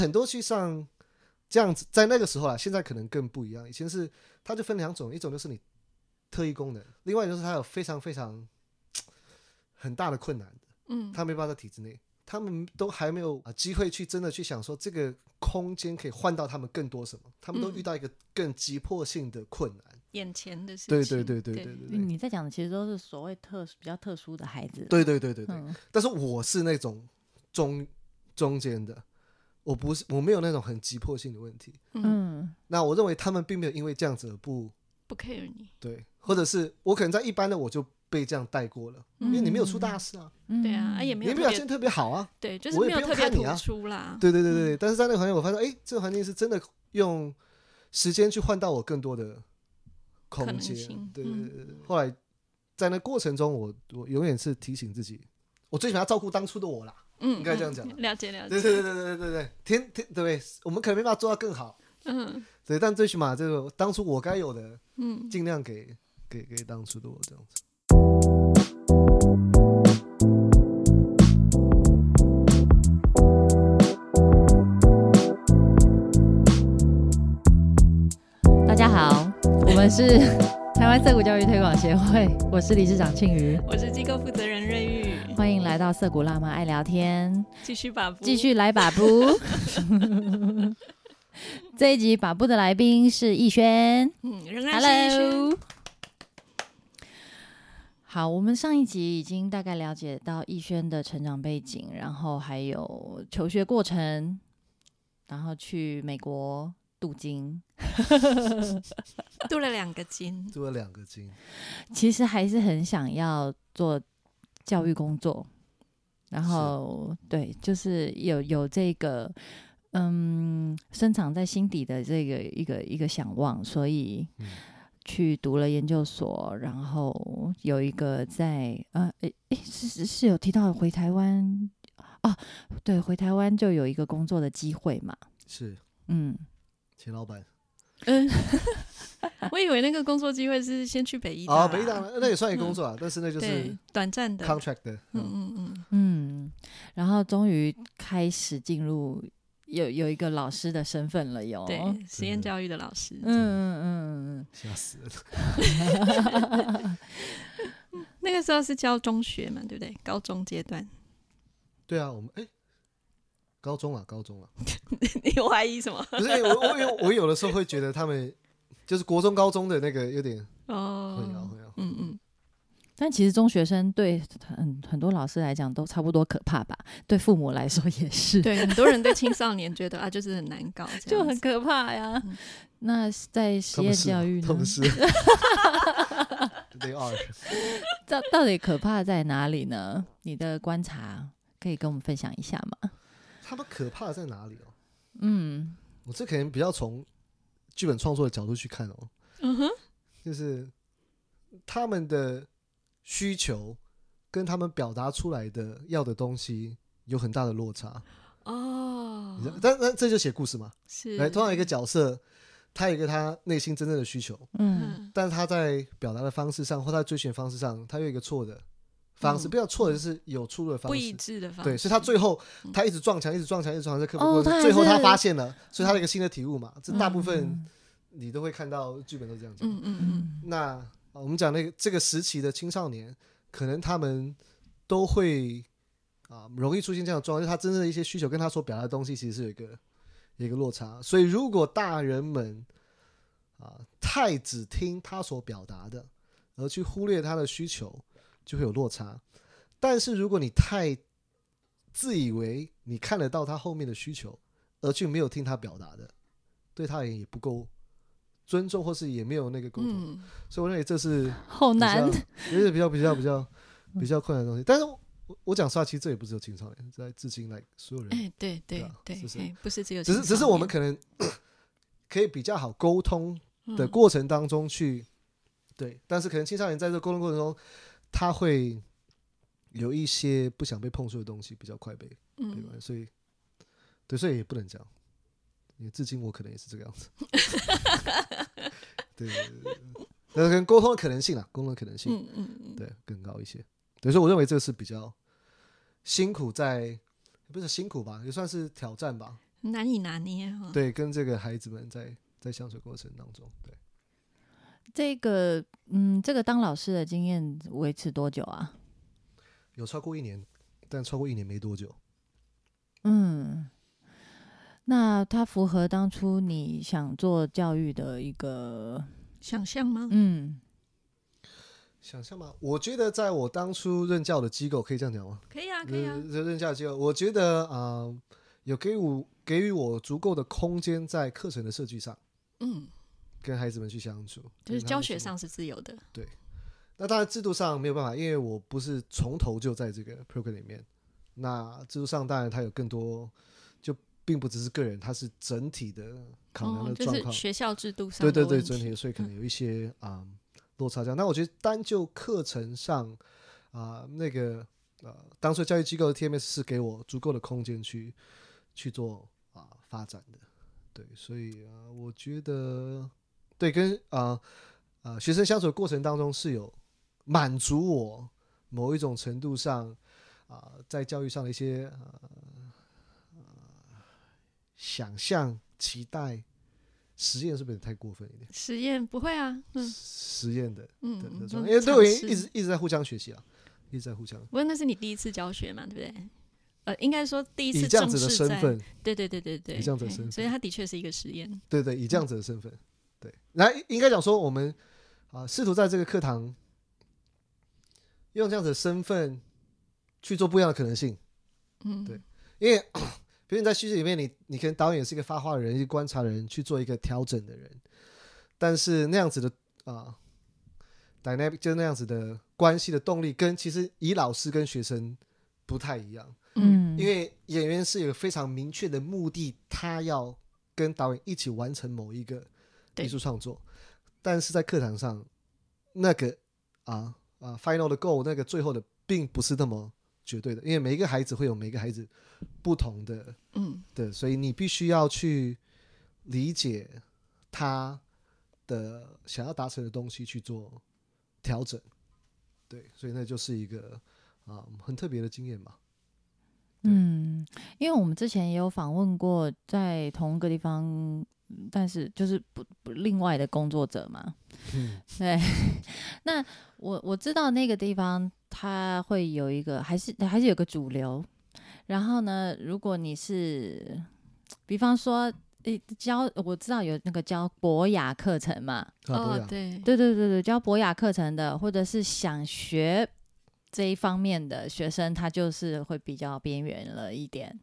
很多去上这样子，在那个时候啊，现在可能更不一样。以前是它就分两种，一种就是你特异功能，另外就是它有非常非常 很大的困难的，嗯，他没办法在体制内，他们都还没有啊机会去真的去想说这个空间可以换到他们更多什么，他们都嗯遇到一个更急迫性的困难。眼前的事情，对对对对对对对你在讲的其实都是所谓特比较特殊的孩子。对对对对对。嗯但是我是那种中中间的，我不是我没有那种很急迫性的问题。嗯，嗯那我认为他们并没有因为这样子而不不 care 你，对，或者是我可能在一般的我就被这样带过了，因为你没有出大事啊，嗯对啊，啊也没有表现特别好啊，对，就是我也不没有特别用看你啊突出啦，对对对对对。但是在那个环境，我发现，哎，这个环境是真的用时间去换到我更多的空间性。对对嗯对对对。后来在那过程中，我我永远是提醒自己，我最喜欢照顾当初的我啦。嗯，应该这样讲。嗯了解了解，对对对对对对对，天天对不对？我们可能没办法做到更好，嗯。对，但最起码这个当初我该有的，嗯，尽量给给给当初的我这样子。大家好，我们是 台湾涩谷教育推广协会，我是理事长庆瑜，我是机构负责人瑞玉，欢迎来到涩谷辣妈爱聊天，继续把继续来把布。这一集把布的来宾是逸轩。嗯，仍然是一轩，Hello。好，我们上一集已经大概了解到逸轩的成长背景，然后还有求学过程，然后去美国镀金，镀了两个金，镀了两个金，其实还是很想要做教育工作，然后对，就是有有这个嗯深藏在心底的这个一个一个想望，所以嗯。去读了研究所，然后有一个在呃诶诶是是是有提到回台湾哦，对，回台湾就有一个工作的机会嘛，是。嗯，钱老板嗯，我以为那个工作机会是先去北医大啊，啦北大那也算一个工作啊，但是那就是短暂的，contract 的，嗯。嗯，嗯嗯，嗯，然后终于开始进入有有一个老师的身份了哟。对，实验教育的老师，嗯嗯嗯吓死了。那个时候是教中学嘛，对不对？高中阶段，对啊，我们哎，高中啊，高中啊，你有怀疑什么？不是哎我我有我有的时候会觉得他们 就是国中高中的那个有点混淆哦，混淆，嗯嗯，但其实中学生对很很多老师来讲都差不多可怕吧，对父母来说也是，对，很多人对青少年觉得啊，就是很难搞，就很可怕呀。嗯那在实验教育呢他们？是 they are 到到底可怕在哪里呢？你的观察可以跟我们分享一下吗？他们可怕在哪里哦？嗯我这可能比较从剧本创作的角度去看哦，嗯哼，就是他们的需求跟他们表达出来的要的东西有很大的落差。哦但但这就写故事嘛。是，来，通常一个角色，他有一个他内心真正的需求，嗯嗯但是他在表达的方式上或他在追寻的方式上，他有一个错的方式，嗯不要错的就是有出入的方不一式。致的方式，对，所以他最后嗯他一直撞墙，一直撞墙，一直撞墙，在克服哦过最后他发现了，所以他的一个新的体悟嘛。这大部分嗯你都会看到剧本都这样讲。嗯嗯嗯，嗯那啊我们讲那个这个时期的青少年，可能他们都会啊容易出现这样的状况，就是他真正的一些需求跟他所表达的东西其实是有一个有一个落差。所以如果大人们啊太只听他所表达的，而去忽略他的需求，就会有落差。但是如果你太自以为你看得到他后面的需求，而去没有听他表达的，对他而言也不够尊重，或是也没有那个沟通。嗯，所以我认为这是好难也是比较比较比较 比较困难的东西。但是我我讲实话，其实这也不只有青少年，在至今来所有人，哎，对对对是，不是只有只是只是我们可能 可以比较好沟通的嗯过程当中去对，但是可能青少年在这个沟通过程中，他会有一些不想被碰触的东西，比较快被被嗯，所以对，所以也不能讲。因为至今我可能也是这个样子，对对对对对，但是跟沟通的可能性啊，沟通的可能性，嗯嗯嗯，对，更高一些。对，所以我认为这个是比较辛苦在，不是辛苦吧，也算是挑战吧。难以拿捏哈。对，跟这个孩子们在在相处过程当中，对，这个嗯，这个当老师的经验维持多久啊？有超过一年，但超过一年没多久。嗯，那它符合当初你想做教育的一个想象吗？嗯想象吗？我觉得在我当初任教的机构，可以这样讲吗？可以啊，可以啊。呃任教机构，我觉得啊、呃有给我给予我足够的空间在课程的设计上，嗯，跟孩子们去相处，就是教学上是自由的。对那当然制度上没有办法，因为我不是从头就在这个 program 里面。那制度上当然它有更多，就并不只是个人，它是整体的考量哦，的状况。就是学校制度上对对对，整体的，所以可能有一些啊、落差这样。那我觉得单就课程上啊、那个呃，当初教育机构的 TMS 是给我足够的空间去去做啊、发展的。对，所以啊、我觉得对跟啊啊、学生相处的过程当中是有满足我某一种程度上啊、在教育上的一些呃呃想象、期待。实验是不是太过分一点？实验不会啊，嗯实验的的嗯因为对我尝试一直一直在互相学习啊，一直在互相不过那是你第一次教学嘛，对不对？呃，应该说第一次以这样子的身份，对对对对对，以这样子的身份所以他的确是一个实验。对对，以这样子的身份，对，来应该讲说我们啊，试图在这个课堂用这样子的身份去做不一样的可能性，嗯，对因为比如你在叙事里面，你你可能导演是一个发话的人，一个观察的人，去做一个调整的人，但是那样子的啊、dynamic 就是那样子的关系的动力，跟其实以老师跟学生不太一样。嗯，因为演员是有非常明确的目的，他要跟导演一起完成某一个对艺术创作，但是在课堂上，那个啊啊 final 的 goal 那个最后的并不是那么绝对的，因为每一个孩子会有每一个孩子不同的嗯。对，所以你必须要去理解他的想要达成的东西去做调整，对，所以那就是一个啊很特别的经验嘛。嗯，因为我们之前也有访问过在同一个地方，但是就是不不另外的工作者嘛。嗯 对，那我我知道那个地方它会有一个，还是还是有个主流。然后呢，如果你是，比方说，诶，教我知道有那个教博雅课程嘛，哦对，对对对对，教博雅课程的，或者是想学这一方面的学生，他就是会比较边缘了一点。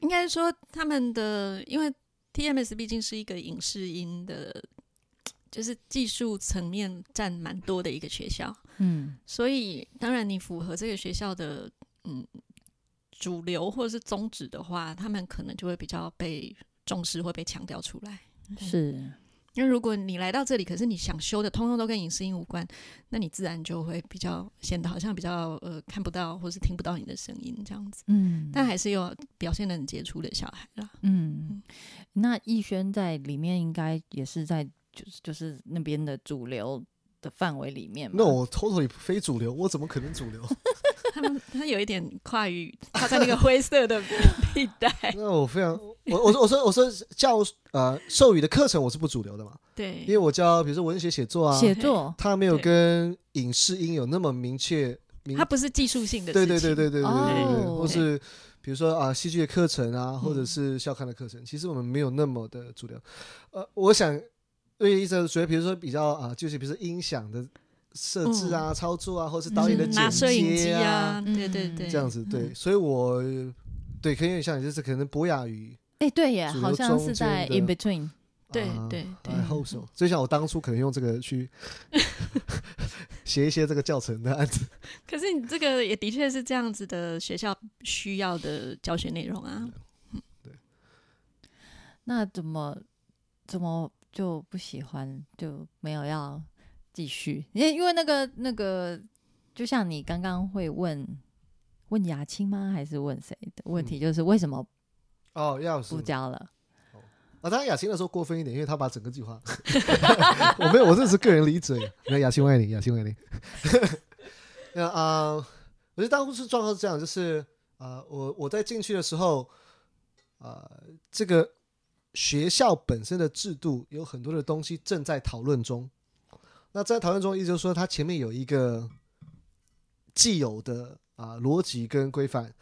应该说他们的，因为 TMS 毕竟是一个影视音的，就是技术层面占蛮多的一个学校，嗯。所以当然你符合这个学校的嗯主流或者是宗旨的话，他们可能就会比较被重视，会被强调出来。是，因为如果你来到这里，可是你想修的通通都跟影视音无关，那你自然就会比较显得好像比较呃看不到或是听不到你的声音这样子。嗯，但还是有表现的很杰出的小孩啦。嗯，那逸轩在里面应该也是在就是就是那边的主流的范围里面，那我 totally 非主流，我怎么可能主流？他们他有一点跨于，他在那个灰色的 地带。那我非常，我我说我说我说教呃授予的课程我是不主流的嘛？对，因为我教比如说文学写作啊，写作，他没有跟影视音有那么明确，它不是技术性的。对对对对对对对，或是比如说啊戏剧的课程啊，或者是校刊的课程，其实我们没有那么的主流。呃，我想。因为意思觉得，比如说比较啊，就是比如说音响的设置啊、操作啊，或是导演的嗯剪拿摄影机接啊，嗯对对对，这样子，对，所以我对可以有点像，就是可能博雅语哎，对耶，好像是在 in between。对啊对对 hope so。就像我当初可能用这个去 写一些这个教程的案子，可是你这个也的确是这样子的学校需要的教学内容啊。对那怎么怎么就不喜欢，就没有要继续？因为因为那个那个，就像你刚刚会问问雅青吗？还是问谁的问题？就是为什么哦，要是不教了？啊，当然雅欣的时候过分一点，因为他把整个计划，我没有，我这是个人理解。那雅欣我爱你，雅欣我爱你。那啊、我觉得当初是状况是这样，就是啊、我我在进去的时候，呃，这个学校本身的制度有很多的东西正在讨论中。那在讨论中，意思就是说，它前面有一个既有的啊逻辑跟规范，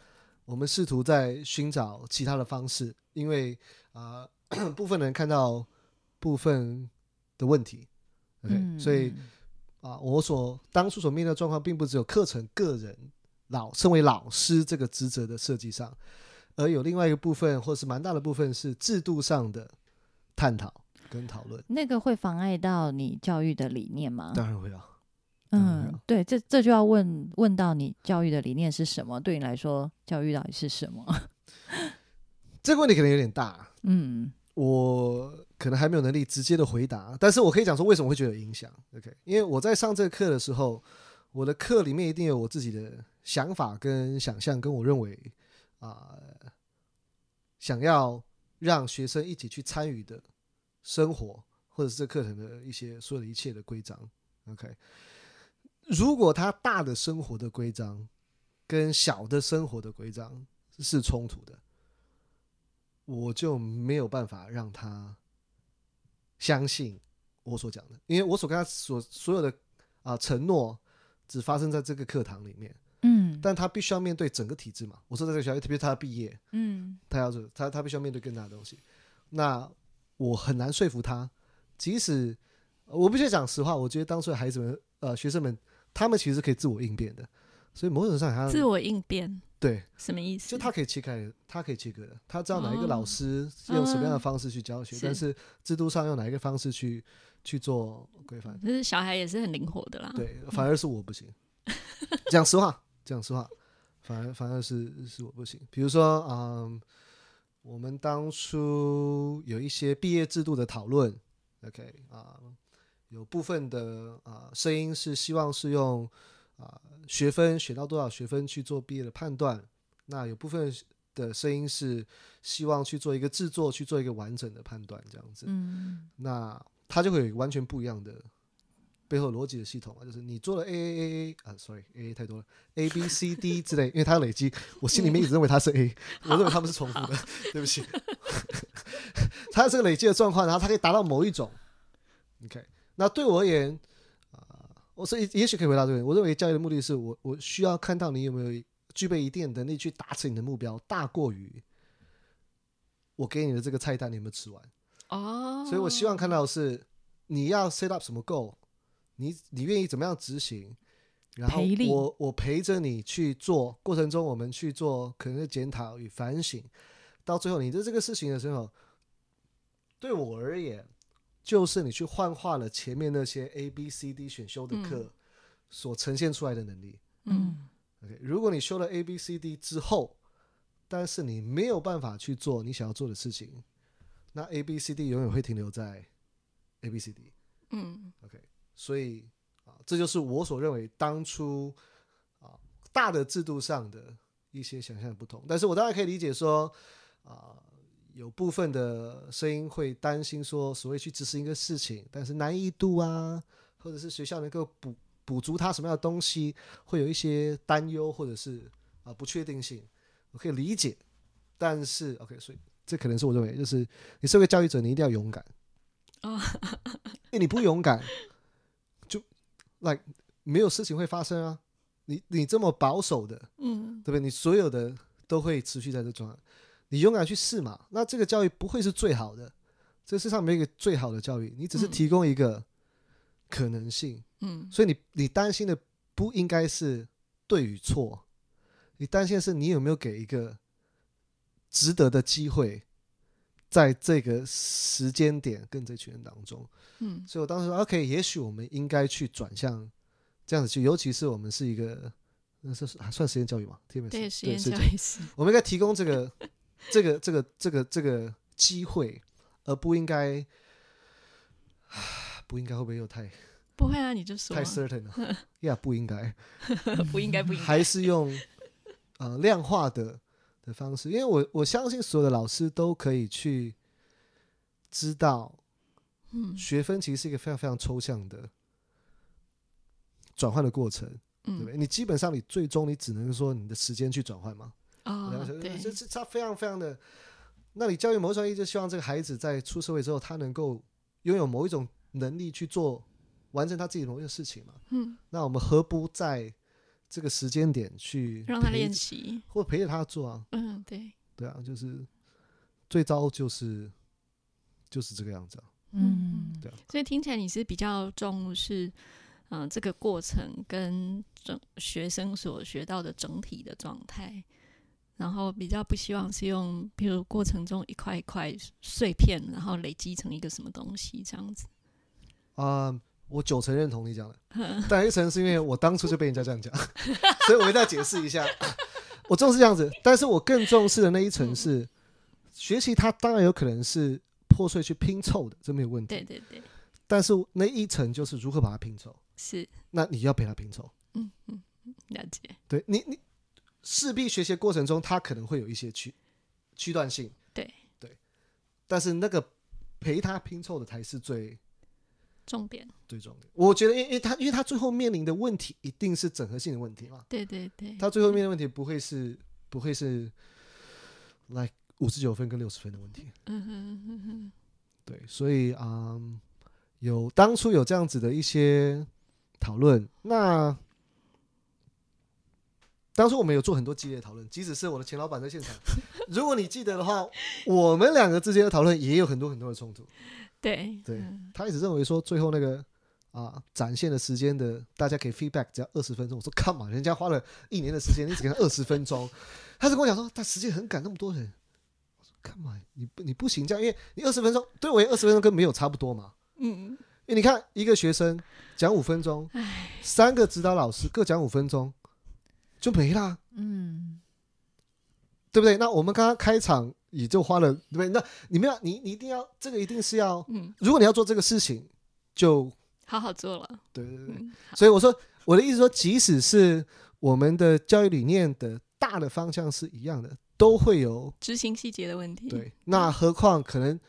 我们试图在寻找其他的方式，因为啊、部分人看到部分的问题，OK，、嗯。所以啊，我所当初所面对的状况，并不只有课程个人老身为老师这个职责的设计上，而有另外一个部分，或是蛮大的部分是制度上的探讨跟讨论。那个会妨碍到你教育的理念吗？当然会啊，嗯啊，对，这这就要问问到你教育的理念是什么？对你来说，教育到底是什么？这个问题可能有点大，嗯我可能还没有能力直接的回答，但是我可以讲说为什么会觉得有影响。OK，因为我在上这个课的时候，我的课里面一定有我自己的想法跟想象，跟我认为啊、想要让学生一起去参与的生活，或者是这课程的一些所有的一切的规章。OK，如果他大的生活的规章跟小的生活的规章是冲突的，我就没有办法让他相信我所讲的，因为我所跟他所所有的啊、承诺只发生在这个课堂里面，嗯但他必须要面对整个体制嘛。我说在这个学校，特别是他要毕业，嗯他要这他他必须要面对更大的东西，那我很难说服他。即使我必须讲实话，我觉得当初的孩子们呃学生们，他们其实是可以自我应变的，所以某种程度上他自我应变对什么意思？就他可以切开，他可以切割的，他知道哪一个哦老师用什么样的嗯方式去教学，是但是制度上用哪一个方式去去做规范。就是小孩也是很灵活的啦。对，反而是我不行。讲实话，讲实话，反而反而是是我不行。比如说，嗯，我们当初有一些毕业制度的讨论，OK 啊、有部分的啊、声音是希望是用啊、学分学到多少学分去做毕业的判断，那有部分的声音是希望去做一个制作，去做一个完整的判断，这样子。嗯那它就会有完全不一样的背后逻辑的系统啊，就是你做了 A A A A 啊，sorry，A A 太多了，A B C D 之类，因为它累积，我心里面一直认为它是 A，我认为它们是重复的，对不起，它这个累积的状况，然后它可以达到某一种，OK，那对我而言啊、我是也许可以回答这个，我认为教育的目的是我我需要看到你有没有具备一定的能力去达成你的目标，大过于我给你的这个菜单你有没有吃完。哦，所以我希望看到的是你要 set up 什么 goal，你你愿意怎么样执行，然后我我陪着你去做，过程中我们去做可能的检讨与反省，到最后你的这个事情的时候，对我而言，就是你去幻化了前面那些 A B C D 选修的课所呈现出来的能力。嗯 OK，如果你修了 A B C D 之后，但是你没有办法去做你想要做的事情，那 A B C D 永远会停留在 A B C D。嗯所以啊，这就是我所认为当初啊大的制度上的一些想象的不同。但是我当然可以理解说啊，有部分的声音会担心说，所谓去执行一个事情，但是难易度啊，或者是学校能够补补足它什么样的东西，会有一些担忧或者是啊不确定性，我可以理解。但是 OK，所以这可能是我认为，就是你身为教育者，你一定要勇敢。哦，因为你不勇敢，就 like 没有事情会发生啊。你你这么保守的，嗯对不对？你所有的都会持续在这状态，你勇敢去试嘛。那这个教育不会是最好的，这世上没有一个最好的教育，你只是嗯提供一个可能性。嗯所以你你担心的不应该是对与错，你担心的是你有没有给一个值得的机会，在这个时间点跟这群人当中。嗯。所以我当时说，OK，也许我们应该去转向这样子去，尤其是我们是一个，那是还算实验教育嘛？TMS 对，实验是教育是我们应该提供这个这个这个这个这个机会，而不应该，不应该会不会又太不会啊，你就说太 certain 了？呀 不应该，不应该不应该，还是用呃量化的的方式，因为我我相信所有的老师都可以去知道嗯学分其实是一个非常非常抽象的转换的过程，对不嗯对？你基本上你最终你只能说你的时间去转换嘛，哦对这是它非常非常的那你教育某种意义就希望这个孩子在出社会之后，他能够拥有某一种能力去做完成他自己某一个事情嘛？嗯，那我们何不在这个时间点去让他练习。或陪着他做啊？嗯，对，对啊，就是最糟就是就是这个样子啊。嗯，对啊，所以听起来你是比较重视，嗯、这个过程跟整学生所学到的整体的状态，然后比较不希望是用，比如过程中一块一块碎片，然后累积成一个什么东西这样子。啊、我九成认同你讲的，但一成是因为我当初就被人家这样讲，所以我一定要解释一下。我重视这样子，但是我更重视的那一层是学习，它当然有可能是破碎去拼凑的，这没有问题。对对对，但是那一层就是如何把它拼凑，是，那你要陪他拼凑。嗯嗯，嗯了解。对你，你势必学习过程中，他可能会有一些区区段性。对对，但是那个陪他拼凑的才是最重点，最重点。我觉得，因为因为他因为他最后面临的问题一定是整合性的问题嘛，对对对，他最后面临的问题不会是不会是来五十九分跟六十分的问题。嗯哼嗯哼，对，所以嗯，有当初有这样子的一些讨论，那当初我们有做很多激烈的讨论，即使是我的前老板在现场，如果你记得的话，我们两个之间的讨论也有很多很多的冲突。对对嗯他一直认为说最后那个啊展现的时间的，大家可以 feedback 只要二十分钟。我说 come on，人家花了一年的时间，你只给他二十分钟。他就跟我讲说，他时间很赶，那么多人。我说 come on，你不你不行这样，因为你二十分钟对我二十分钟跟没有差不多嘛。嗯，因为你看一个学生讲五分钟，三个指导老师各讲五分钟，就没啦，嗯，对不对？那我们刚刚开场也就花了，对不对？那你们要你你一定要这个一定是要，嗯，如果你要做这个事情，就好好做了。对对对。嗯，所以我说我的意思说，即使是我们的教育理念的大的方向是一样的，都会有执行细节的问题。对。那何况可能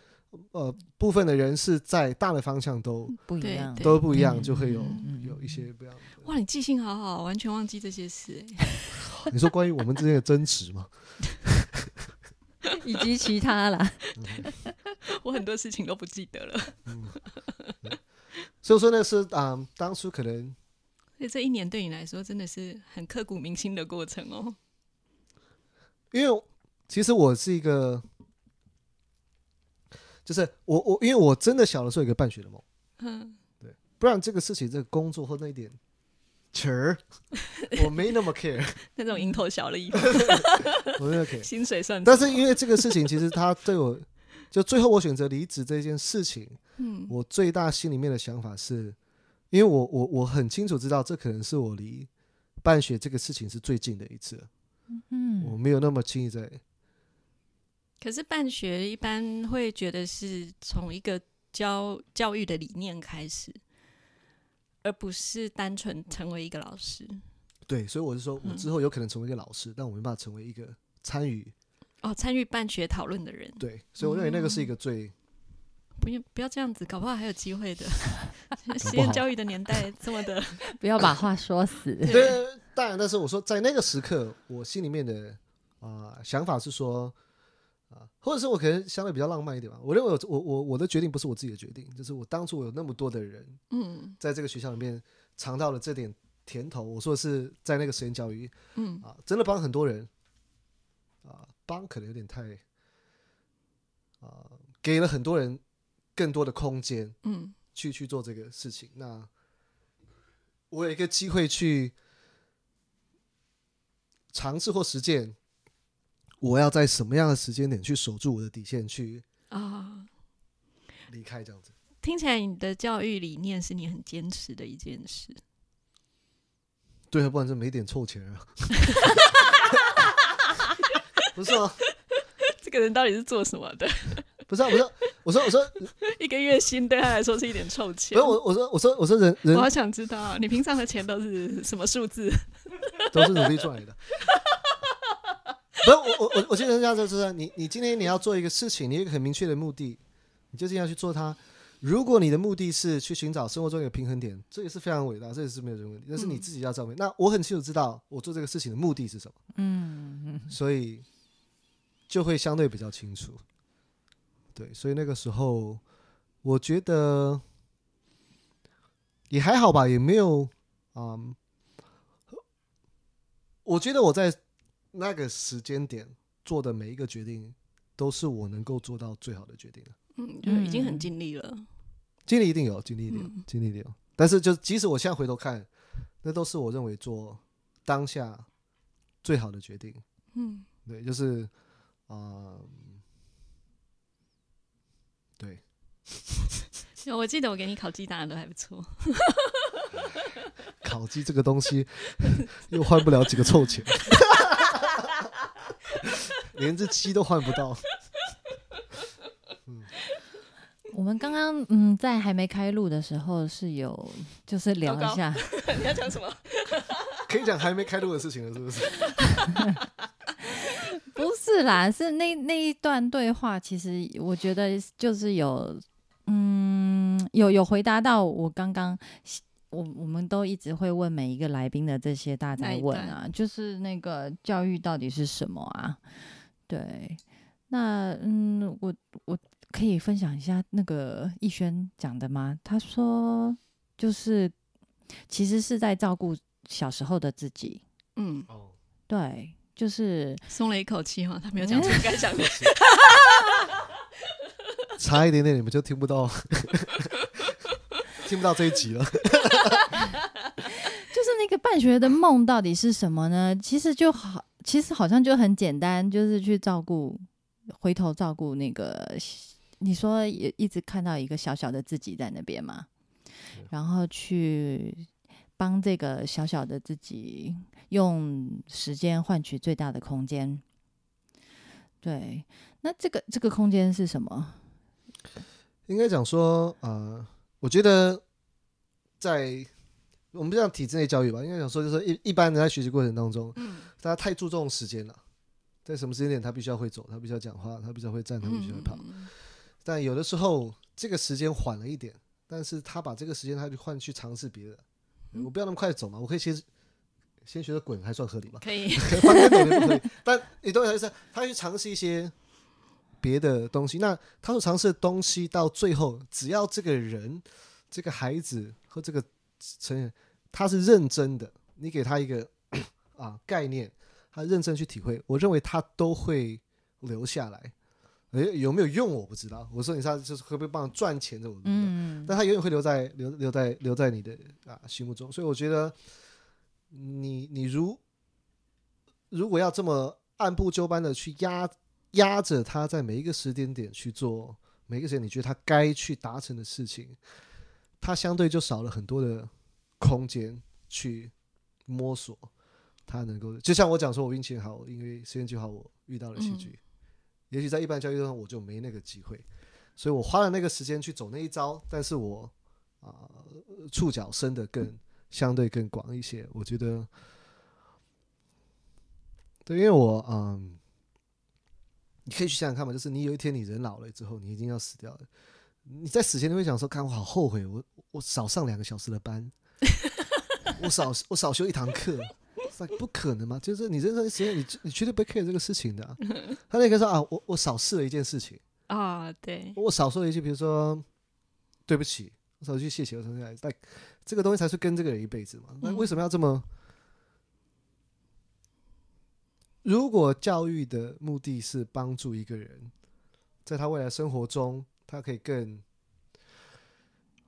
呃部分的人是在大的方向都不一样，都不一样，嗯就会有有一些不一样。哇，你记性好好，完全忘记这些事。哎 你说关于我们之间的争执吗？以及其他啦，我很多事情都不记得了。所以说那是啊、嗯当初可能所以这一年对你来说真的是很刻骨铭心的过程哦。因为其实我是一个，就是我我因为我真的小的时候有一个办学的梦，嗯，对不然这个事情这个工作或那一点钱儿，我没那么 care，那种蝇头小利，我没有 care。薪水算但是因为这个事情，其实他对我，就最后我选择离职这件事情，嗯我最大心里面的想法是，因为我我我很清楚知道，这可能是我离办学这个事情是最近的一次嗯，我嗯，没有那么轻易在可是办学一般会觉得是从一个教教育的理念开始，而不是单纯成为一个老师。对，所以我是说我嗯之后有可能成为一个老师，但我没办法成为一个参与哦，参与办学讨论的人，对，所以我认为那个是一个最不要不要这样子，搞不好还有机会的。实验教育的年代这么的，不要把话说死，对，当然，但是我说在那个时刻，我心里面的啊、想法是说啊、或者是我可能相对比较浪漫一点吧。我认为我我我我的决定不是我自己的决定，就是我当初我有那么多的人嗯在这个学校里面尝到了这点甜头。我说的是在那个实验教育嗯啊，真的帮很多人啊，帮可能有点太啊，给了很多人更多的空间。嗯去去做这个事情。那我有一个机会去尝试或实践，我要在什么样的时间点去守住我的底线，去啊、离开这样子。听起来你的教育理念是你很坚持的一件事。对啊，不然就没点臭钱啊。不是吗？这个人到底是做什么的？不是啊，我说，我说，我说，一个月薪对他来说是一点臭钱不钱。是我，我说，我说，我说人人我好想知道你平常的钱都是什么数字？都是努力赚来的。不是我我我我觉得这样就是你你今天你要做一个事情，你有一个很明确的目的，你就尽量去做它。如果你的目的是去寻找生活中一个平衡点，这也是非常伟大，这也是没有人问题。但是你自己要照明。那我很清楚知道我做这个事情的目的是什么，嗯，所以就会相对比较清楚。对，所以那个时候我觉得也还好吧，也没有嗯，我觉得我在那个时间点做的每一个决定，都是我能够做到最好的决定了。嗯，就已经很尽力了。尽力一定有，尽力一定有，嗯经历一定有。但是就即使我现在回头看，那都是我认为做当下最好的决定。嗯，对，就是啊、对，有 我记得我给你烤鸡答案都还不错。烤鸡这个东西又换不了几个臭钱，连只鸡都换不到。我们刚刚嗯，在还没开录的时候是有就是聊一下，你要讲什么？可以讲还没开录的事情了，是不是？不是啦，是那那一段对话，其实我觉得就是有嗯有有回答到我刚刚我我们都一直会问每一个来宾的这些大灾问啊，就是那个教育到底是什么啊？对，那嗯，我我可以分享一下那个逸轩讲的吗？他说就是其实是在照顾小时候的自己，嗯，哦，对，就是松了一口气哈，他没有讲出 该讲的。差一点点你们就听不到，听不到这一集了。就是那个办学的梦到底是什么呢？其实就好，其实好像就很简单，就是去照顾，回头照顾那个。你说也一直看到一个小小的自己在那边嘛，然后去帮这个小小的自己用时间换取最大的空间。对，那这个这个空间是什么？应该讲说，呃，我觉得在我们不讲体制内教育吧，应该讲说，就是一一般人在学习过程当中，嗯大家太注重时间了，在什么时间点他必须要会走，他必须要讲话，他必须要会站，他必须要会跑。嗯但有的时候这个时间缓了一点，但是他把这个时间他就换去尝试别的，我不要那么快走嘛，我可以先先学着滚，还算合理吧？可以。翻跟斗也不可以，但你懂我意思？他去尝试一些别的东西，那他所尝试的东西到最后，只要这个人、这个孩子和这个成人他是认真的，你给他一个啊概念，他认真去体会，我认为他都会留下来。诶，有没有用我不知道。我说你他就是会不会帮他赚钱的我不知道。嗯，但他永远会留在留留在留在你的啊心目中，所以我觉得你你如如果要这么按部就班的去压压着他在每一个时间点去做每一个时间你觉得他该去达成的事情，他相对就少了很多的空间去摸索，他能够就像我讲说，我运气好，因为实验计划我遇到了戏剧，也许在一般教育上我就没那个机会。所以我花了那个时间去走那一招，但是我啊、触角伸的更相对更广一些，我觉得，对，因为我嗯，你可以去想想看嘛，就是你有一天你人老了之后，你一定要死掉了，你在死前你会想说，看我好后悔，我我少上两个小时的班，我少我少修一堂课。是不可能嘛？就是你人生时间，你你绝对不会 care 这个事情的啊、他那个说啊，我我少试了一件事情，啊，对，我少说了一句，比如说对不起，我少一句谢谢，我说来，但这个东西才是跟这个人一辈子嘛。那为什么要这么？如果教育的目的是帮助一个人，在他未来生活中，他可以更，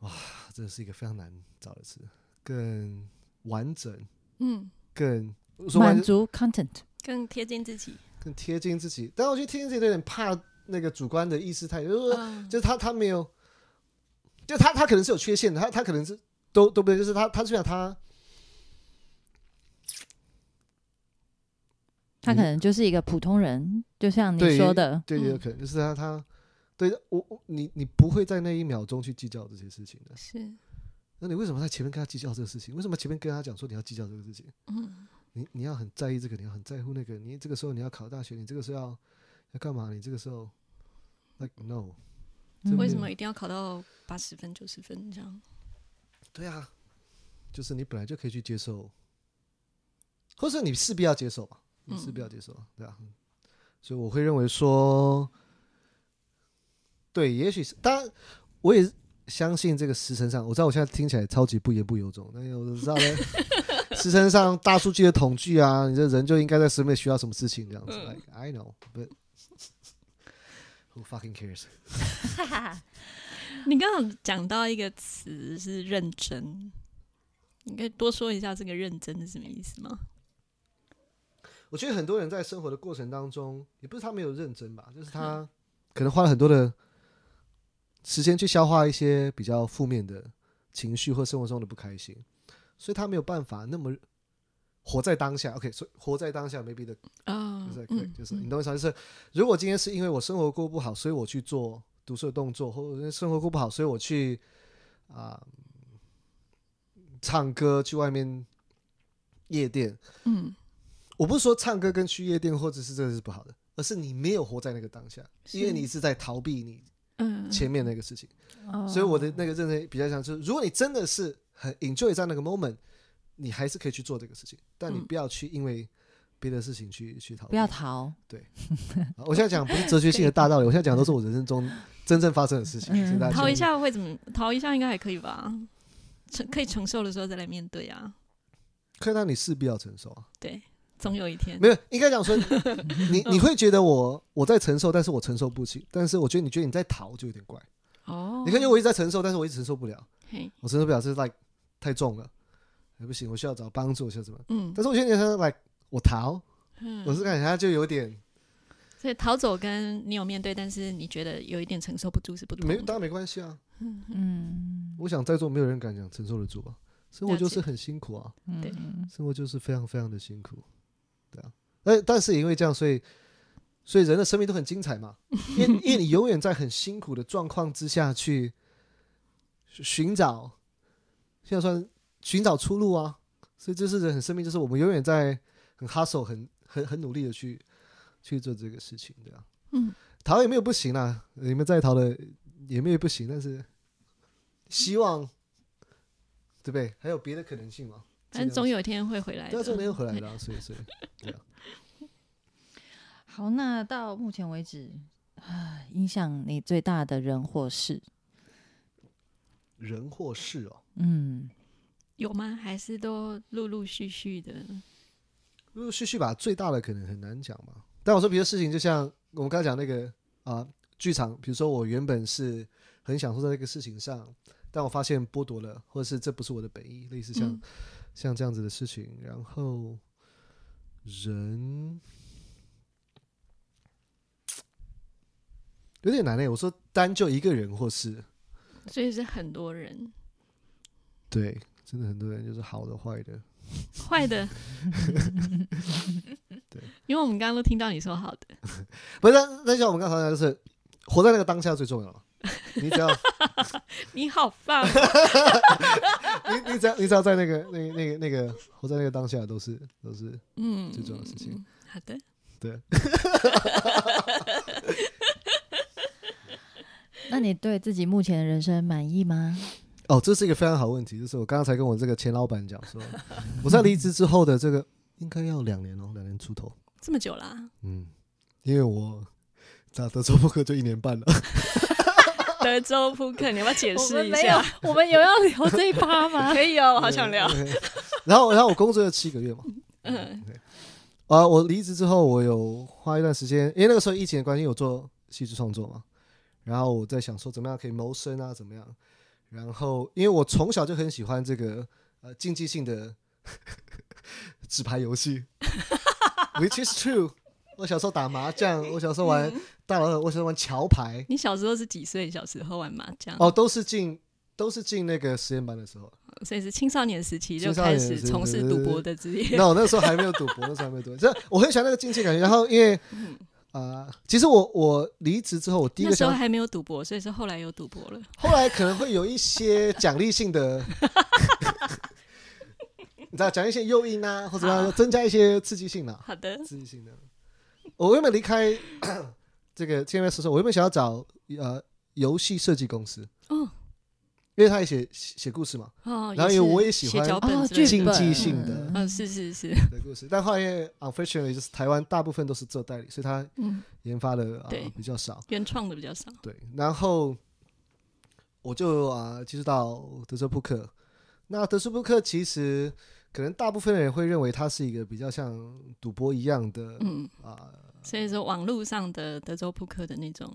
哇，这是一个非常难找的词，更完整，嗯，更满足 content。更贴近自己。更贴近自己。但我觉得贴近自己有点怕那个主观的意识太，就是就是他他没有，就他他可能是有缺陷的，他他可能是都都不对，就是他他虽然他他可能就是一个普通人，就像你说的，对也有嗯可能就是他他对我我你你不会在那一秒钟去计较这些事情的，是，那你为什么在前面跟他计较这个事情？为什么前面跟他讲说你要计较这个事情？嗯，你你要很在意这个，你要很在乎那个，你这个时候你要考大学，你这个时候要要干嘛？你这个时候 like no，嗯为什么一定要考到八十分、九十分这样？对啊，就是你本来就可以去接受，或者你势必要接受吧，你势必要接受，对啊。所以我会认为说，对，也许是，当然我也相信这个时辰上，我知道我现在听起来超级不言不由衷，但是我知道呢，时辰上大数据的统计啊，你这人就应该在身边需要什么事情这样子。嗯 Like I know, but who fucking cares？你刚刚讲到一个词是认真，你可以多说一下这个认真是什么意思吗？我觉得很多人在生活的过程当中，也不是他没有认真吧，就是他可能花了很多的时间去消化一些比较负面的情绪或生活中的不开心，所以他没有办法那么活在当下。OK，所以活在当下，maybe 的啊就是、嗯就是你懂我意思吗？就是如果今天是因为我生活过不好，所以我去做读书的动作，或者生活过不好，所以我去啊、唱歌，去外面夜店。嗯，我不是说唱歌跟去夜店或者是这个是不好的，而是你没有活在那个当下，因为你是在逃避你嗯，前面那个事情。哦所以我的那个认真比较像是，如果你真的是很 enjoy 在那个 moment，你还是可以去做这个事情，但你嗯不要去因为别的事情去去逃。不要逃，对我现在讲不是哲学性的大道理，我现在讲的都是我人生中真正发生的事情。嗯所以大家逃一，下会怎么？逃一下应该还可以吧？承可以承受的时候再来面对啊。可以让你势必要承受啊。对，总有一天。没有，应该讲说，你你会觉得我我在承受，但是我承受不起。但是我觉得你觉得你在逃，就有点怪。哦，你看，就我一直在承受，但是我一直承受不了。嘿，我承受不了，这是 like 太重了，哎不行，我需要找帮助，需要什么？嗯但是我现在想 like 我逃，嗯，我是感觉他就有点所以逃走跟你有面对，但是你觉得有一点承受不住是不同没，的。当然没关系啊。嗯我想在座没有人敢讲承受得住啊，生活就是很辛苦啊，对嗯生活就是非常非常的辛苦，对啊。但但是也因为这样，所以所以人的生命都很精彩嘛，因为因为你永远在很辛苦的状况之下去寻找，现在算寻找出路啊。所以这是人很生命，就是我们永远在很 hustle、很很很努力的去去做这个事情，对啊。嗯，逃也没有不行啦，你们在逃的也没有不行，但是希望对不对？还有别的可能性嘛？反正总有一天会回来的。这个没有回来的、啊，所以所以对啊。好，那到目前为止，啊，影响你最大的人或事，人或事哦，嗯，有吗？还是都陆陆续续的？陆陆续续吧，最大的可能很难讲嘛。但我说别的事情，就像我们刚才讲那个啊，剧场，比如说我原本是很享受在这个事情上，但我发现剥夺了，或者是这不是我的本意，类似像、嗯像这样子的事情。然后人有点难诶，我说单就一个人或是所以是很多人对，真的很多人就是好的坏的，坏的。对，因为我们刚刚都听到你说好的，不是？但但像我们刚才讲的就是活在那个当下最重要了。你只要 你好棒，你你只要你只要在那个那那个那个活在那个当下，都是都是嗯，最重要的事情。好的，对。那你对自己目前的人生满意吗？哦，这是一个非常好问题，就是我刚刚才跟我这个前老板讲说，我在离职之后的这个应该要两年哦，两年出头。这么久啦，嗯，因为我打德州扑克就一年半了。德州扑克，你要不要解释一我们没有下？，我们有要聊这一趴吗？可以哦，我好想聊。然后然后我工作了七个月嘛，嗯啊，我离职之后，我有花一段时间，因为那个时候疫情的关系，有做戏剧创作嘛。然后我在想说，怎么样可以谋生啊？怎么样？然后，因为我从小就很喜欢这个呃竞技性的 纸牌游戏，which is true。我小时候打麻将，我小时候玩嗯大老二，我小时候玩桥牌，你小时候是几岁？小时候玩麻将，哦，都是进都是进那个实验班的时候。所以是青少年时期就开始从事赌博的职业。那我那时候还没有赌博，那时候还没有赌博。这我很喜欢那个竞技感觉。然后因为啊、其实我我离职之后，我第一个时候还没有赌博，所以是后来有赌博了。后来可能会有一些奖励性的，你知道奖励性诱因啊，或者要增加一些刺激性啊，好的，刺激性的。我原本离开这个 TMS 的时候，我原本想要找呃游戏设计公司，哦，因为他也写写写故事嘛，哦，然后因为我也喜欢竞技性的嗯嗯，是是是，的故事，但后来因为 unfortunately 就是台湾大部分都是做代理，所以他嗯，研发的啊、对。比较少。原创的比较少。对，然后我就啊接触到德州扑克。那德州扑克其实可能大部分的人会认为它是一个比较像赌博一样的嗯，啊，所以说网络上的德州扑克的那种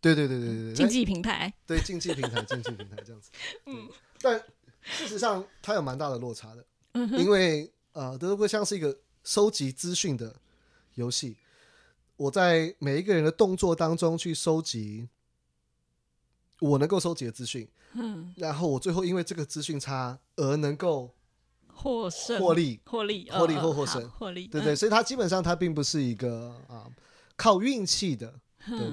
对对对对对对，竞技平台，对竞技平台，竞技平台这样子。嗯嗯，但事实上它有蛮大的落差的，嗯哼，因为呃，德州扑克像是一个收集资讯的游戏，我在每一个人的动作当中去收集我能够收集的资讯，嗯，然后我最后因为这个资讯差而能够获胜获利，获利获利或获胜。获利，对对，嗯，所以它基本上它并不是一个啊靠运气的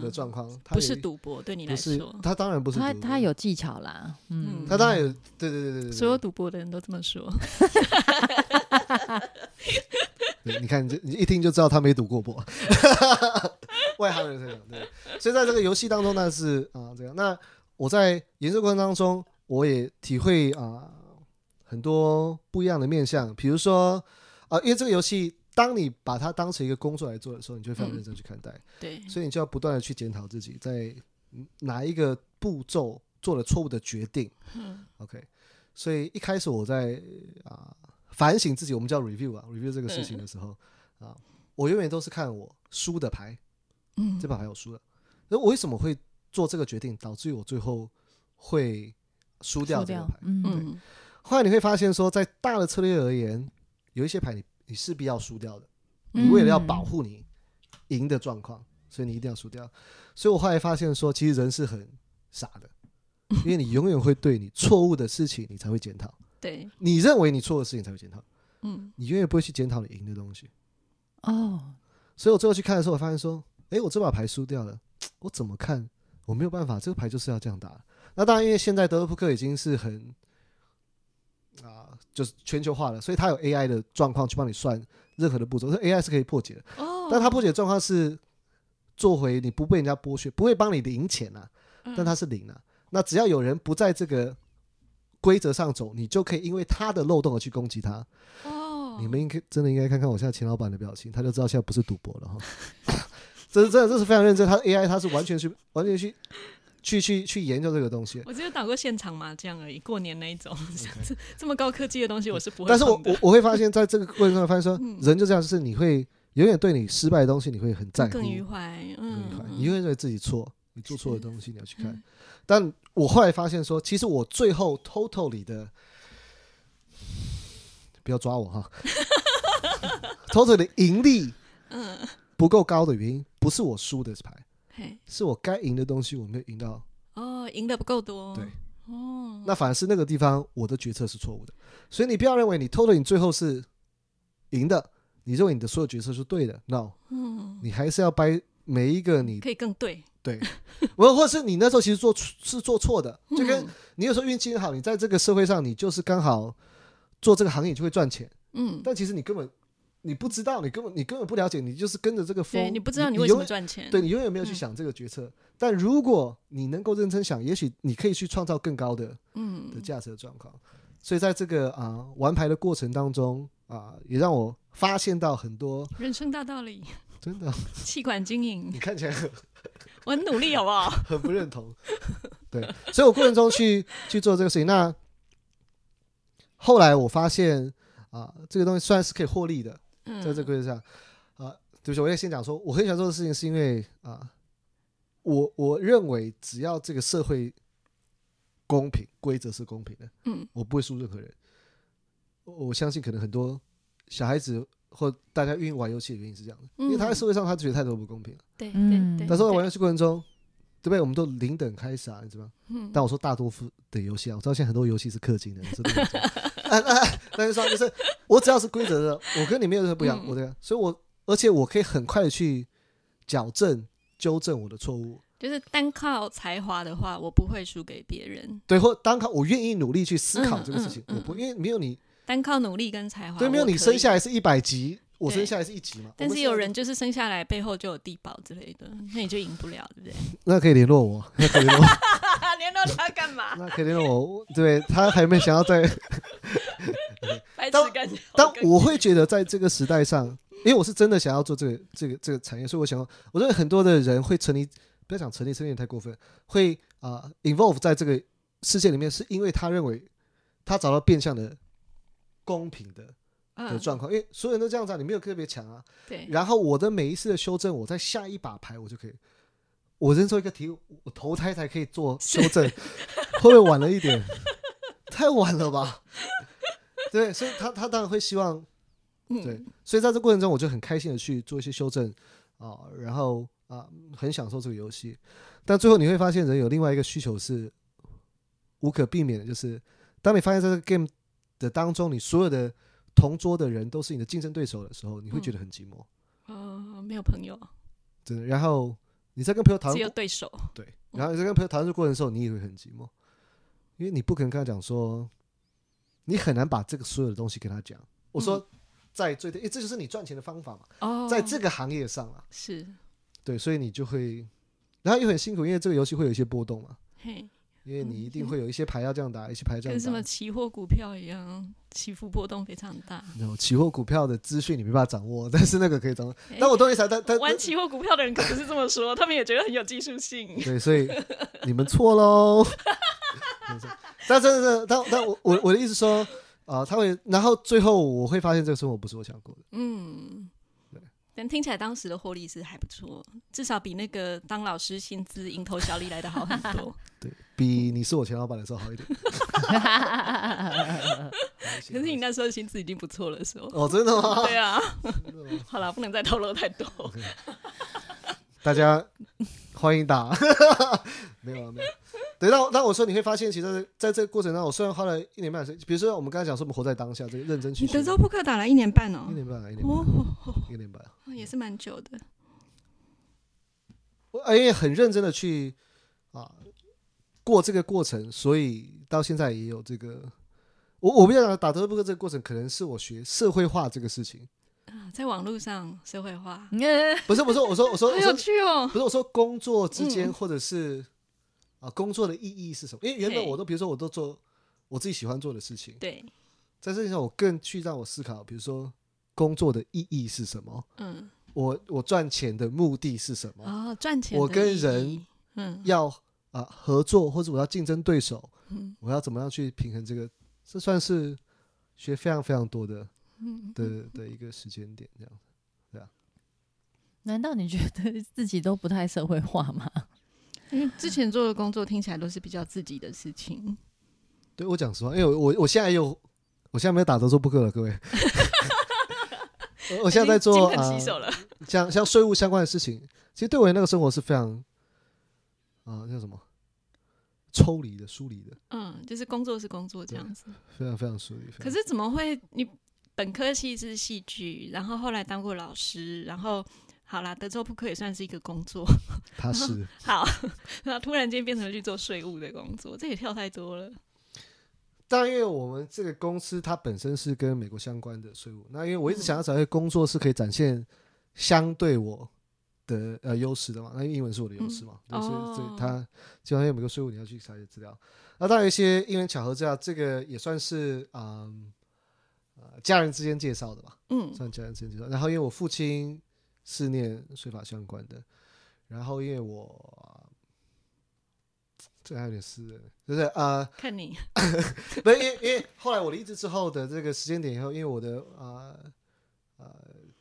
的状况，它不是有赌博，对你来说，它当然不是他赌博。他有技巧啦，嗯。嗯，它当然有对对对对对所有对赌博的人都这么说。你看你这你一听就知道他没赌过博，外行人这样对，所以在这个游戏当中呢是啊这样，那我在研究过程当中我也体会啊很多不一样的面向，比如说啊因为这个游戏。当你把它当成一个工作来做的时候，你就会非常嗯认真去看待。对，所以你就要不断的去检讨自己在嗯哪一个步骤做了错误的决定。嗯 OK，所以一开始我在啊、反省自己，我们叫 review 啊，review 这个事情的时候啊，我永远都是看我输的牌，嗯这把牌我输了，那我为什么会做这个决定，导致于我最后会输掉这个牌？，嗯嗯后来你会发现说，在大的策略而言，有一些牌你你势必要输掉的。嗯你为了要保护你赢的状况，所以你一定要输掉。所以我后来发现说，其实人是很傻的，因为你永远会对你错误的事情，你才会检讨。对，你认为你错的事情才会检讨，嗯你永远不会去检讨你赢的东西。哦，所以我最后去看的时候，我发现说，哎，我这把牌输掉了，我怎么看？我没有办法，这个牌就是要这样打。那当然，因为现在德州扑克已经是很啊，就是全球化了，所以它有 AI 的状况去帮你算任何的步骤，这 AI 是可以破解的。哦，但它破解的状况是做回你不被人家剥削，不会帮你零钱啊，嗯但它是零啊。那只要有人不在这个规则上走，你就可以因为他的漏洞而去攻击他。哦，你们应该真的应该看看我现在钱老板的表情，他就知道现在不是赌博了哈。这是真的，这是非常认真。他 AI 他是完全去完全去去去去研究这个东西。我只有打过现场麻将而已，过年那一种，这这么高科技的东西我是不会但是我我我会发现，在这个过程中发现说，嗯人就这样，就是你会永远对你失败的东西，你会很在乎，更愉快，更愉快嗯，你会认为自己错，你做错的东西你要去看嗯。但我后来发现说，其实我最后 totally 的，不要抓我哈，total 的盈利嗯，不够高的原因，不是我输的牌，嘿，是我该赢的东西我没有赢到，哦，赢的不够多，对，哦，那反而是那个地方我的决策是错误的。所以你不要认为你 total 你最后是赢的，你认为你的所有决策是对的，no，嗯，你还是要掰每一个你可以更对，对，或或是你那时候其实做是做错的，就跟嗯。你有时候运气很好，你在这个社会上你就是刚好做这个行业就会赚钱，嗯，但其实你根本你不知道，你根本你根本不了解，你就是跟着这个风，对你不知道你为什么赚钱，对你永远没有去嗯想这个决策。但如果你能够认真想，也许你可以去创造更高的嗯的嗯，价值的状况。所以在这个啊、玩牌的过程当中啊、也让我发现到很多人生大道理，真的，气管经营你，看起来很我很努力，好不好？很不认同。对，所以我过程中去去做这个事情。那后来我发现啊、这个东西虽然是可以获利的，嗯，在这个规则上啊、对不起，我也先讲说，我很喜欢做的事情，是因为啊、我我认为只要这个社会公平，规则是公平的，嗯我不会输任何人。我我相信可能很多小孩子或大家愿意玩游戏的原因是这样的，因为他在社会上他觉得太多不公平了。对嗯对对，对但是在玩游戏过程中，对不对？我们都零等开始啊，你知道吗？嗯，但我说大多数的游戏啊，我知道现在很多游戏是氪金的，你知道但是说就是我只要是规则的，我跟你没有任何不一样，嗯我的，所以我而且我可以很快的去矫正、纠正我的错误，就是单靠才华的话，我不会输给别人。对，或单靠我愿意努力去思考嗯这个事情，嗯我不因为没有你，单靠努力跟才华，对，没有你生下来是一百级，我生下来是一级嘛，但是有人就是生下来背后就有地保之类的，那你就赢不了，对不对？那可以联络我，那可以联络我。联络他干嘛？那肯定我对他还没想要在，白当痴感觉好但我会觉得在这个时代上，因为我是真的想要做这个这个这个产业，所以我想要，我认为很多的人会成立，不要讲成立，成立太过分，会啊、involve 在这个世界里面，是因为他认为他找到变相的公平的的状况，因为所有人都这样子、你没有特别强啊。对，然后我的每一次的修正，我在下一把牌我就可以，我扔出一个题，我投胎才可以做修正，会不会晚了一点？太晚了吧？对，所以他他当然会希望嗯对，所以在这过程中，我就很开心的去做一些修正啊，然后啊，很享受这个游戏。但最后你会发现，人有另外一个需求是无可避免的，就是当你发现在这个 game 的当中，你所有的同桌的人都是你的竞争对手的时候，你会觉得很寂寞，呃，没有朋友，真的。然后你在跟朋友谈只，有对手。对，然后你在跟朋友谈论的过程的时候，你也会很寂寞，因为你不可能跟他讲说，你很难把这个所有的东西跟他讲。我说，在最低，诶，这就是你赚钱的方法嘛。哦，在这个行业上啊，是，对，所以你就会，然后又很辛苦，因为这个游戏会有一些波动嘛，嘿，因为你一定会有一些牌要这样打，一些牌这样跟什么。期货股票一样，起伏波动非常大。然后期货股票的资讯你没办法掌握，但是那个可以掌握。哎但我懂你意思啊，但但玩期货股票的人可不是这么说，他们也觉得很有技术性。对，所以你们错喽。但真的是，但但我我我的意思说，啊、他会，然后最后我会发现这个生活不是我想过的。嗯对，但听起来当时的获利是还不错，至少比那个当老师薪资蝇头小利来的好很多。对比你是我前老板的时候好一点。可是你那时候薪资已经不错了，是吗？哦，真的吗？对啊，好了，不能再透露太多。大家欢迎打，没有啊，没有。对，那我那我说你会发现，其实在这个过程当中，我虽然花了一年半的时间，比如说我们刚才讲说我们活在当下，这个认真去学你德州扑克打了一年半哦一，年半啊，一年半，哦，一年半。也是蛮久的。我而且很认真的去啊过这个过程，所以到现在也有这个。我我不想讲打德州扑克这个过程，可能是我学社会化这个事情，啊，在网络上社会化，不 是不是，我说我说好有我说趣哦。不是我说工作之间，嗯或者是啊工作的意义是什么？因为原本我都比如说我都做我自己喜欢做的事情，对，在这件事上我更去让我思考，比如说工作的意义是什么？嗯，我我赚钱的目的是什么？哦，赚钱的我跟人，嗯要啊、合作，或者我要竞争对手，嗯我要怎么样去平衡这个？这算是学非常非常多的嗯，的的一个时间点，这样对啊。难道你觉得自己都不太社会化吗？因为之前做的工作听起来都是比较自己的事情。对我讲实话，因为我我我现在有，我现在没有打德州扑克了，各位。我我现在在做啊。像像税务相关的事情，其实对我那个生活是非常啊、叫什么抽离的、疏离的，嗯，就是工作是工作这样子。非常非常疏离。可是怎么会？你本科系是戏剧，然后后来当过老师，然后好啦，德州扑克也算是一个工作。他是 好，然后突然间变成了去做税务的工作，这也跳太多了。当然，因为我们这个公司它本身是跟美国相关的税务，那因为我一直想要找一个工作是可以展现相对我的呃优势的嘛，那因为英文是我的优势嘛，对，所以所哦以它基本上有美国税务你要去查一些资料，那当然一些因缘巧合之下，这个也算是嗯呃家人之间介绍的吧，嗯算家人之间介绍。然后因为我父亲是念税法相关的，然后因为我这还有点私人，就是呃。看你，不是因为因为后来我离职之后的这个时间点以后，因为我的呃呃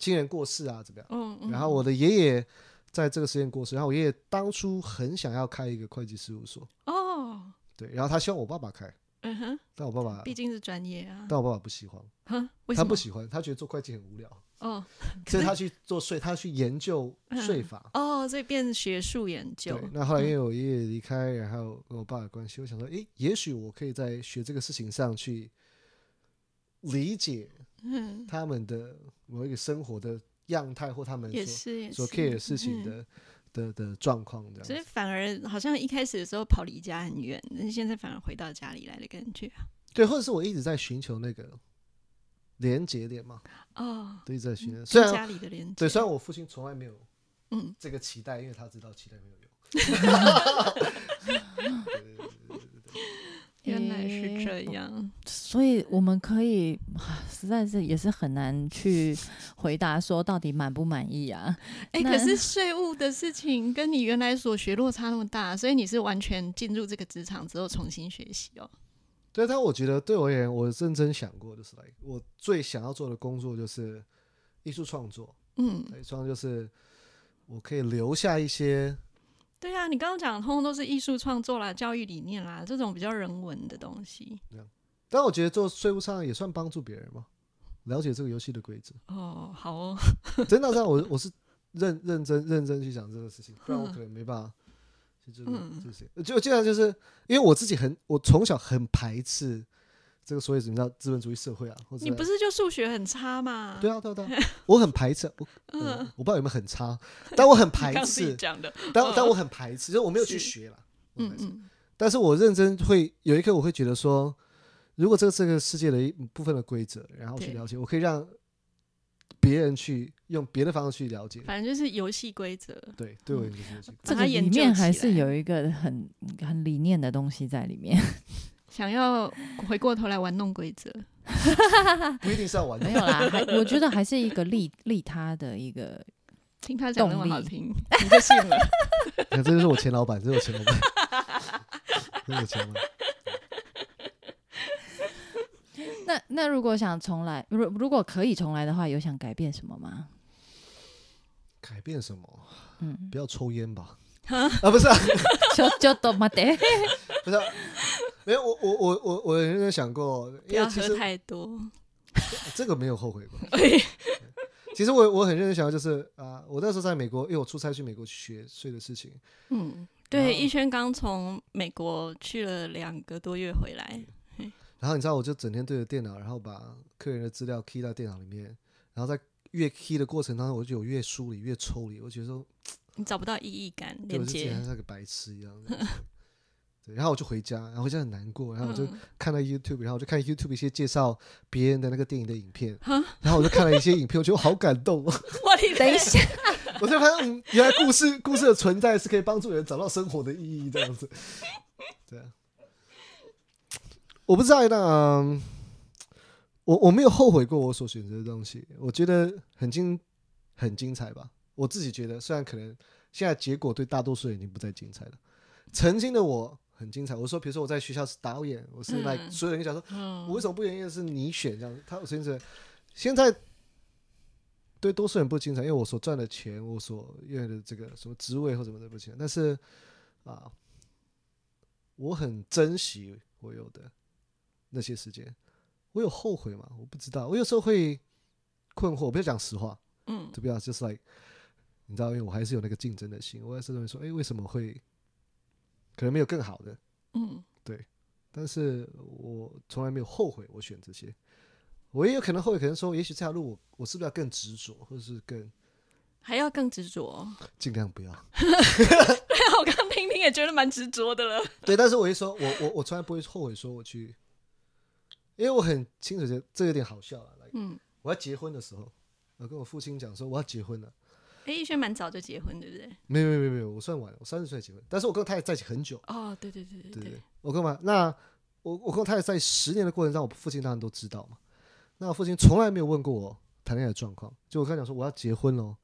亲人过世啊怎么样，嗯，嗯然后我的爷爷在这个时间过世，然后我爷爷当初很想要开一个会计事务所，哦，对，然后他希望我爸爸开，嗯哼，但我爸爸毕竟是专业啊。但我爸爸不喜欢，他不？喜欢，他觉得做会计很无聊，哦 所以他去做税，他去研究税法。哦，所以变学术研究。对，。那后来因为我爷爷离开，然后跟我爸的关系，我想说，诶，也许我可以在学这个事情上去理解嗯，他们的某一个生活的样态，或他们也所是。所 care 的事情嗯的、的的状况，这样所以。反而好像一开始的时候跑离家很远，但是现在反而回到家里来的感觉啊。对，或者是我一直在寻求那个连接点嘛，哦，对一直在寻求。虽然家里的连接。对，虽然我父亲从来没有嗯，这个期待，因为他知道期待没有用。对对对对对对样。所以我们可以，啊实在是也是很难去回答说到底满不满意啊。哎、那可是税务的事情跟你原来所学落差那么大，所以你是完全进入这个职场之后重新学习哦。对，但我觉得对我而言，我认真想过，就是来，我最想要做的工作就是艺术创作。嗯，对，创作就是我可以留下一些，对啊，你刚刚讲的通通都是艺术创作啦、教育理念啦，这种比较人文的东西。但我觉得做税务上也算帮助别人嘛，了解这个游戏的规则。哦，好哦，真的上我我是认认真认真去讲这个事情，不然我可能没办法去这个嗯这些。就既然就是因为我自己很，我从小很排斥这个所谓你知道资本主义社会啊，或者你不是就数学很差吗？对啊对啊对啊，我很排斥，我、嗯呃我不知道有没有很差，但我很排 你刚自己斥，讲的。但但我很排斥，就是我没有去学啦。我很排斥嗯嗯，但是我认真会有一刻，我会觉得说，如果这个这个世界的一部分的规则，然后去了解，我可以让别人去用别的方式去了解。反正就是游戏规则。对，对我而言就是这个这个里面还是有一个很很理念的东西在里面。想要回过头来玩弄规则，不一定是要玩的没。有啦，还我觉得还是一个利利他的一个，听他讲那么好听，你就信了。你看，这就是我前老板，这是我前老板，这是我前老板。那那如果想重来，如如果可以重来的话，有想改变什么吗？改变什么？嗯，不要抽烟吧？啊，不是啊，就就都没得。不是啊，没有。我我我我我有认真想过，不要喝太多。这个没有后悔过。哎 其实我我很认真想，就是啊、我那时候在美国，因为我出差去美国去学税的事情，嗯，然对，后逸轩刚从美国去了两个多月回来，然后你知道，我就整天对着电脑，然后把客人的资料 key 到电脑里面，然后在越 key 的过程当中，我就有越梳理越抽离，我觉得说，你找不到意义感连接像。个白痴一样的。对，然后我就回家，然后回家很难过，然后我就嗯看到 YouTube，然后我就看 YouTube 一些介绍别人的那个电影的影片，然后我就看了一些影片，我觉得我好感动哦，我的等一下，我就发现，嗯，原来故事故事的存在是可以帮助人找到生活的意义，这样子。对啊，我不知道那、嗯我我没有后悔过我所选择的东西，我觉得很精很精彩吧。我自己觉得，虽然可能现在结果对大多数人已经不再精彩了，曾经的我很精彩。我说，比如说我在学校是导演，我是来、嗯所有人讲说，嗯我为什么不愿意是你选这样？他我甚至现在对多数人不精彩，因为我所赚的钱，我所拥有的这个什么职位或什么的不精彩。但是啊，我很珍惜我有的那些时间。我有后悔吗？我不知道。我有时候会困惑。我不要讲实话，嗯就不要就是 like，你知道，因为我还是有那个竞争的心，我还是认为说，哎、为什么会可能没有更好的？嗯，对但是我从来没有后悔我选这些。我也有可能后悔，可能说，也许这条路我我是不是要更执着，或者是更还要更执着。尽量不要。对啊，我刚刚听听也觉得蛮执着的了。对，但是我一说，我我我从来不会后悔说我去，因为我很清楚这这有点好笑啊。来，嗯，我要结婚的时候，我跟我父亲讲说我要结婚了。哎，逸轩蛮早就结婚，对不对？没有没有没有没有，我算晚了，我三十岁结婚，但是我跟我太太在一起很久。哦，对对对对对对对，我干嘛？那我我跟我太太在十年的过程中，我父亲当然都知道嘛。那我父亲从来没有问过我谈恋爱的状况，就我跟他讲说我要结婚喽，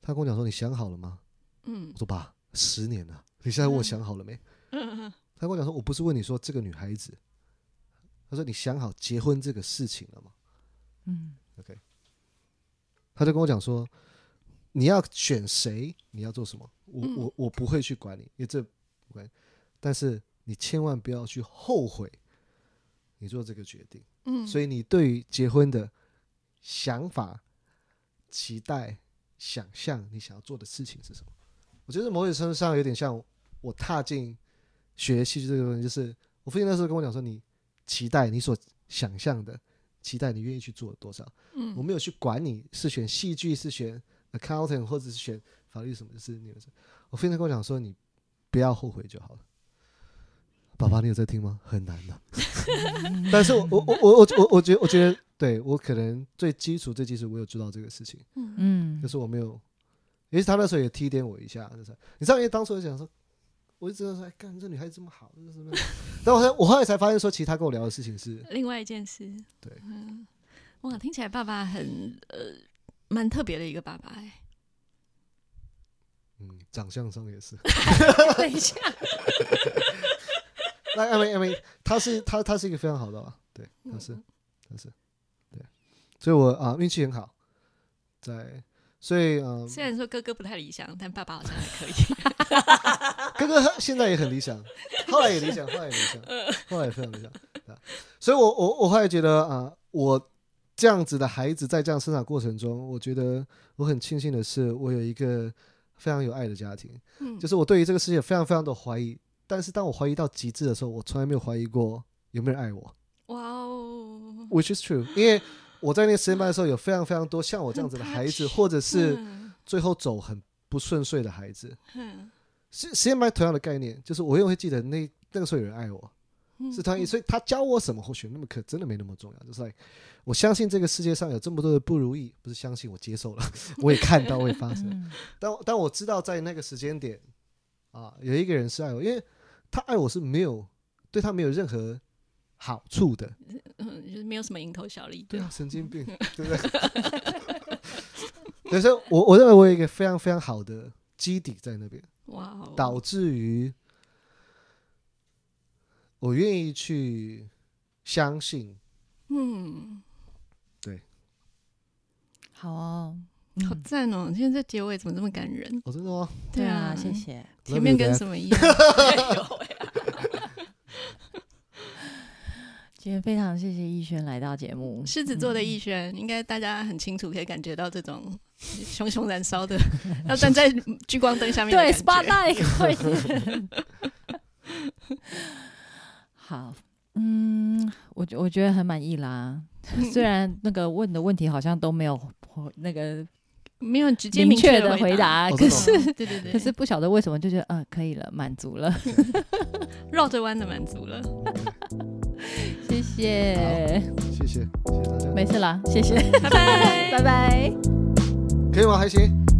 他跟我讲说你想好了吗？嗯我说爸，十年了，你现在问我想好了没？嗯他跟我讲说，我不是问你说这个女孩子，他说你想好结婚这个事情了吗？嗯，OK，他就跟我讲说，你要选谁，你要做什么，我嗯我我不会去管你，因为这不管，但是你千万不要去后悔你做这个决定。嗯，所以你对于结婚的想法、期待、想象，你想要做的事情是什么？我觉得某种程度上有点像我踏进学戏剧这个东西，就是我父亲那时候跟我讲说，你期待你所想象的，期待你愿意去做多少。嗯我没有去管你是选戏剧，是选 accountant，或者是选法律什么，就是你们是。我非常跟我讲说，你不要后悔就好了。爸爸，你有在听吗？很难的。但是我我我我我我我觉得我觉得，对我可能最基础最基础，我有知道这个事情，嗯嗯就是我没有，也许他那时候也提点我一下，就是你知道，因为当初我就想说，我就知道说，哎，干这女孩子这么好，这是什么？但我后来我后来才发现说，其实他跟我聊的事情是，另外一件事，对嗯，哇，听起来爸爸很呃蛮特别的一个爸爸哎。嗯，长相上也是。等一下，那艾薇艾薇，他是他他是一个非常好的啊，对，他是他是对，所以我啊运气很好，在所以嗯，虽然说哥哥不太理想，但爸爸好像还可以。哥哥现在也很理想，后来也理想，后来也理想，后来也非常理想。所以我我我后来觉得啊，我这样子的孩子在这样生长过程中，我觉得我很庆幸的是，我有一个非常有爱的家庭。嗯，就是我对于这个世界非常非常的怀疑，但是当我怀疑到极致的时候，我从来没有怀疑过有没有人爱我哇哦，，which is true。因为我在那个实验班的时候，有非常非常多像我这样子的孩子，或者是嗯最后走很不顺遂的孩子。嗯实实验班同样的概念，就是我永远会记得那那个时候有人爱我，嗯是同样，所以他教我什么，或许那么可真的没那么重要。就是 like, 我相信这个世界上有这么多的不如意，不是相信我接受了，我也看到，我也发生。嗯但但我知道在那个时间点啊，有一个人是爱我，因为他爱我是没有对他没有任何好处的，嗯，就是没有什么蝇头小利对啊，。神经病，对不对？对，所以我我认为我有一个非常非常好的基底在那边，导致于我愿意去相信，嗯，对好哦，好嗯赞哦！今天这结尾怎么这么感人？哦，真的吗？对啊，谢。谢。前面跟什么一样？今天非常谢谢逸轩来到节目，狮子座的逸轩，应该大家很清楚，可以感觉到这种熊熊燃烧的，要站在聚光灯下面的对 spotlight。好，嗯，我觉我觉得很满意啦。虽然那个问的问题好像都没有那个，没有直接明确确的回答哦可是对对对，可是不晓得为什么就觉得嗯、可以了，满足了，绕着弯的满足了。谢谢，谢谢，谢谢大家，没事啦，谢谢，拜拜拜拜。可以吗？还行。